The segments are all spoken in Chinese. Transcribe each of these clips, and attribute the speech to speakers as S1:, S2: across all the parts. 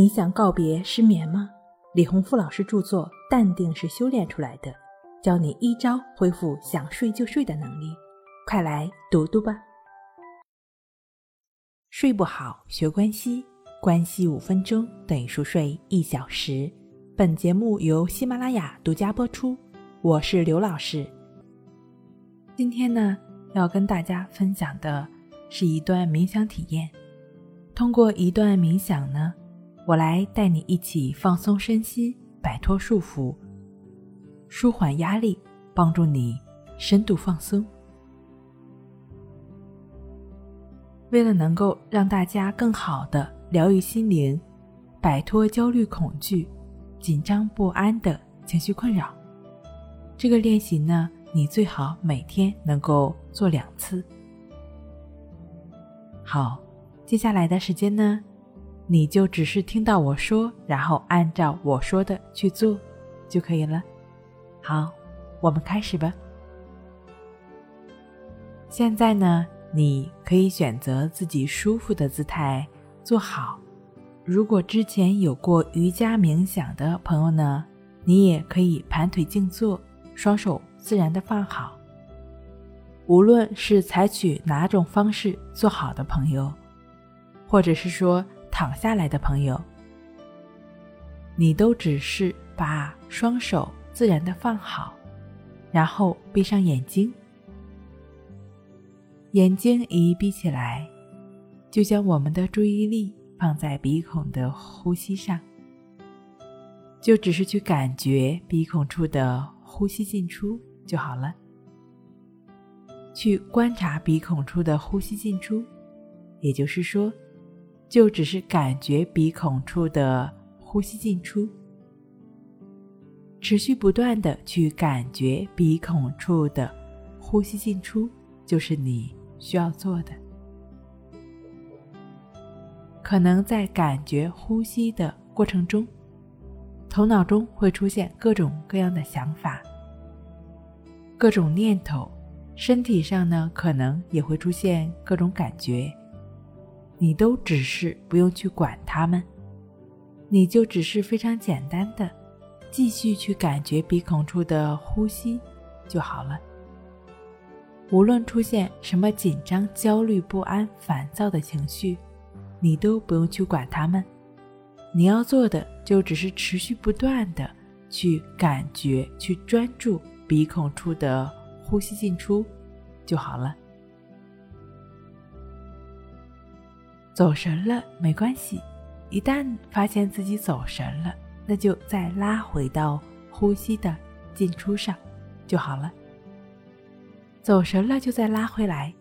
S1: 你想告别失眠吗？李洪富老师著作《淡定是修炼出来的》，教你一招恢复想睡就睡的能力，快来读读吧。睡不好学关西，关系五分钟等于熟睡一小时。本节目由喜马拉雅独家播出，我是刘老师。今天呢，要跟大家分享的是一段冥想体验。通过一段冥想呢。我来带你一起放松身心，摆脱束缚，舒缓压力，帮助你深度放松。为了能够让大家更好的疗愈心灵，摆脱焦虑、恐惧、紧张不安的情绪困扰，这个练习呢，你最好每天能够做两次。好，接下来的时间呢？你就只是听到我说，然后按照我说的去做，就可以了。好，我们开始吧。现在呢，你可以选择自己舒服的姿态坐好。如果之前有过瑜伽冥想的朋友呢，你也可以盘腿静坐，双手自然的放好。无论是采取哪种方式做好的朋友，或者是说。躺下来的朋友，你都只是把双手自然的放好，然后闭上眼睛。眼睛一闭起来，就将我们的注意力放在鼻孔的呼吸上，就只是去感觉鼻孔处的呼吸进出就好了。去观察鼻孔处的呼吸进出，也就是说。就只是感觉鼻孔处的呼吸进出，持续不断的去感觉鼻孔处的呼吸进出，就是你需要做的。可能在感觉呼吸的过程中，头脑中会出现各种各样的想法、各种念头，身体上呢可能也会出现各种感觉。你都只是不用去管他们，你就只是非常简单的继续去感觉鼻孔处的呼吸就好了。无论出现什么紧张、焦虑、不安、烦躁的情绪，你都不用去管他们。你要做的就只是持续不断的去感觉、去专注鼻孔处的呼吸进出就好了。走神了没关系，一旦发现自己走神了，那就再拉回到呼吸的进出上就好了。走神了就再拉回来，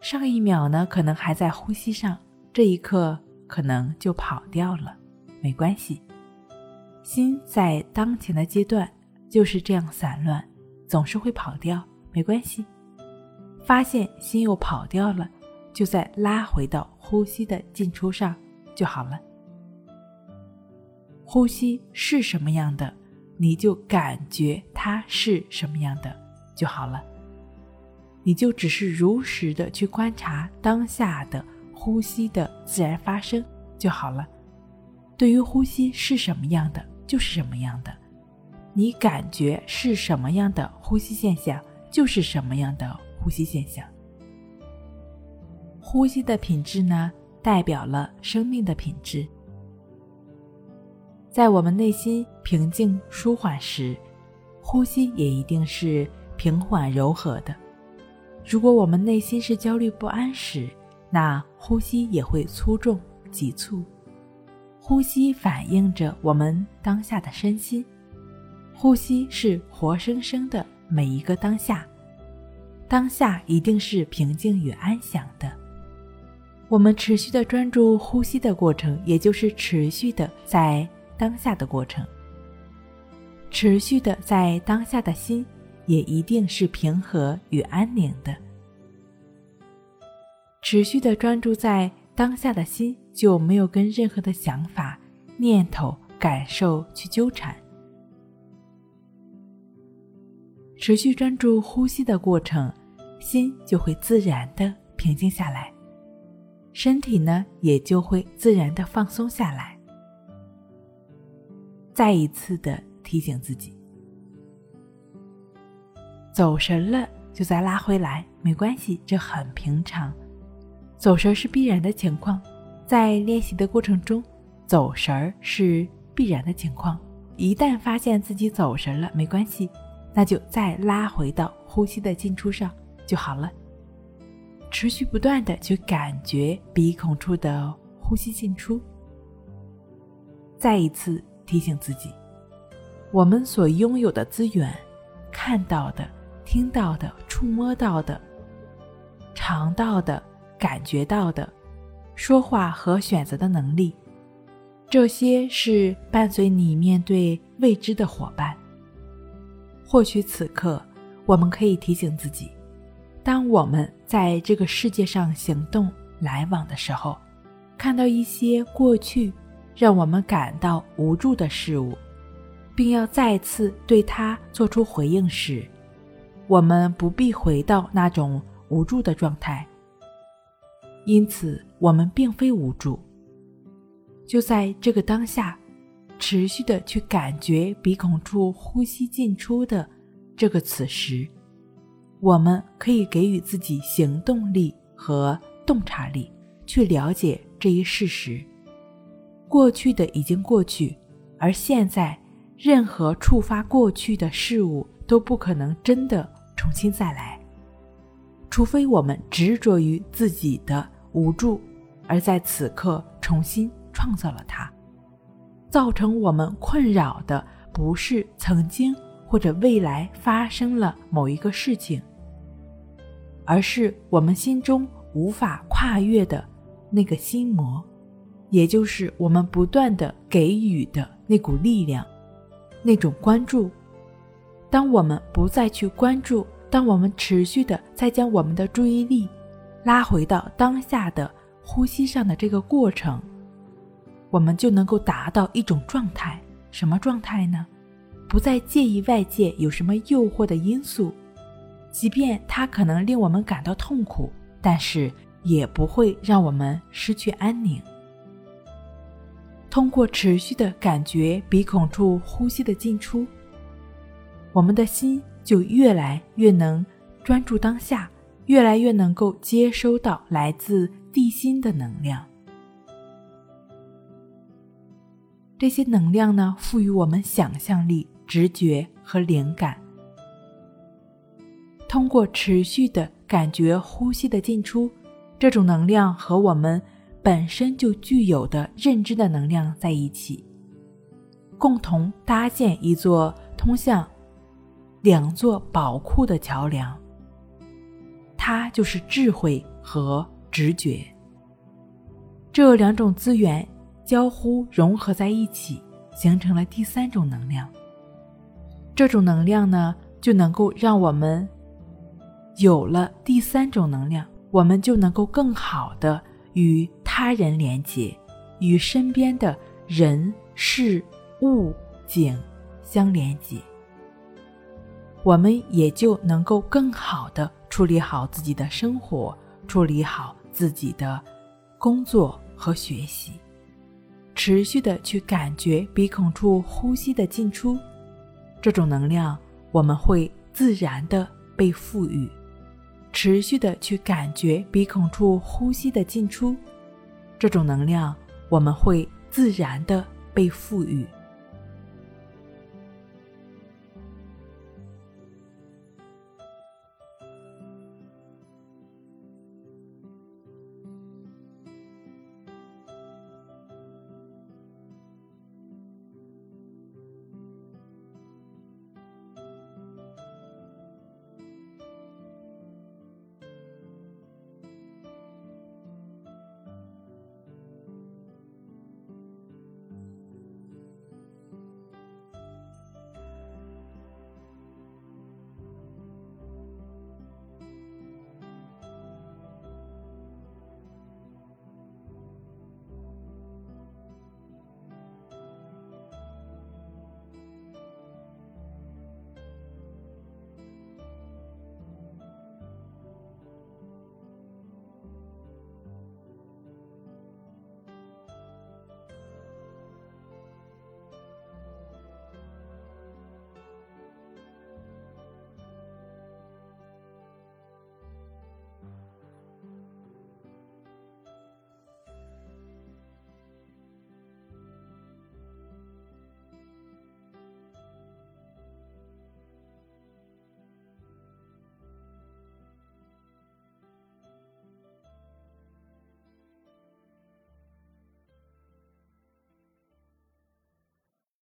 S1: 上一秒呢可能还在呼吸上，这一刻可能就跑掉了，没关系。心在当前的阶段就是这样散乱，总是会跑掉，没关系。发现心又跑掉了。就再拉回到呼吸的进出上就好了。呼吸是什么样的，你就感觉它是什么样的就好了。你就只是如实的去观察当下的呼吸的自然发生就好了。对于呼吸是什么样的，就是什么样的。你感觉是什么样的呼吸现象，就是什么样的呼吸现象。呼吸的品质呢，代表了生命的品质。在我们内心平静舒缓时，呼吸也一定是平缓柔和的。如果我们内心是焦虑不安时，那呼吸也会粗重急促。呼吸反映着我们当下的身心，呼吸是活生生的每一个当下，当下一定是平静与安详的。我们持续的专注呼吸的过程，也就是持续的在当下的过程。持续的在当下的心，也一定是平和与安宁的。持续的专注在当下的心，就没有跟任何的想法、念头、感受去纠缠。持续专注呼吸的过程，心就会自然的平静下来。身体呢，也就会自然的放松下来，再一次的提醒自己：走神了就再拉回来，没关系，这很平常。走神是必然的情况，在练习的过程中，走神儿是必然的情况。一旦发现自己走神了，没关系，那就再拉回到呼吸的进出上就好了。持续不断的去感觉鼻孔处的呼吸进出。再一次提醒自己，我们所拥有的资源，看到的、听到的、触摸到的、尝到的。感觉到的，说话和选择的能力，这些是伴随你面对未知的伙伴。或许此刻，我们可以提醒自己：当我们在这个世界上行动来往的时候，看到一些过去让我们感到无助的事物，并要再次对它做出回应时，我们不必回到那种无助的状态。因此，我们并非无助。就在这个当下，持续的去感觉鼻孔处呼吸进出的这个此时，我们可以给予自己行动力和洞察力，去了解这一事实：过去的已经过去，而现在任何触发过去的事物都不可能真的重新再来。除非我们执着于自己的无助，而在此刻重新创造了它。造成我们困扰的不是曾经或者未来发生了某一个事情，而是我们心中无法跨越的那个心魔，也就是我们不断的给予的那股力量，那种关注。当我们不再去关注。当我们持续的在将我们的注意力拉回到当下的呼吸上的这个过程，我们就能够达到一种状态。什么状态呢？不再介意外界有什么诱惑的因素，即便它可能令我们感到痛苦，但是也不会让我们失去安宁。通过持续的感觉鼻孔处呼吸的进出，我们的心。就越来越能专注当下，越来越能够接收到来自地心的能量。这些能量呢，赋予我们想象力、直觉和灵感。通过持续的感觉呼吸的进出，这种能量和我们本身就具有的认知的能量在一起，共同搭建一座通向。两座宝库的桥梁，它就是智慧和直觉。这两种资源交互融合在一起，形成了第三种能量。这种能量呢，就能够让我们有了第三种能量，我们就能够更好的与他人连接，与身边的人事物景相连接。我们也就能够更好的处理好自己的生活，处理好自己的工作和学习，持续的去感觉鼻孔处呼吸的进出，这种能量我们会自然的被赋予；持续的去感觉鼻孔处呼吸的进出，这种能量我们会自然的被赋予。